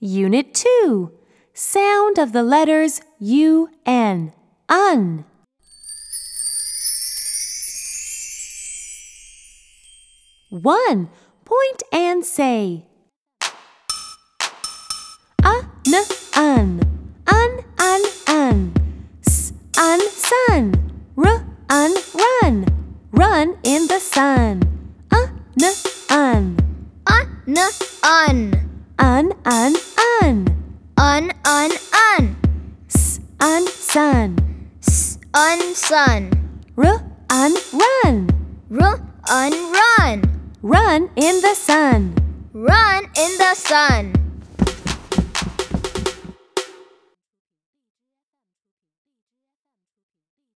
Unit 2 Sound of the letters U N. Un. One. Point and say. Uh, n, un. Un, un, un. S, un, sun. R, un, run. Run in the sun. N, un. Un, un. Un, un, un. Un, un, un. S, un, sun. S, un, sun. R, un, run. R, un, run. Run in the sun. Run in the sun.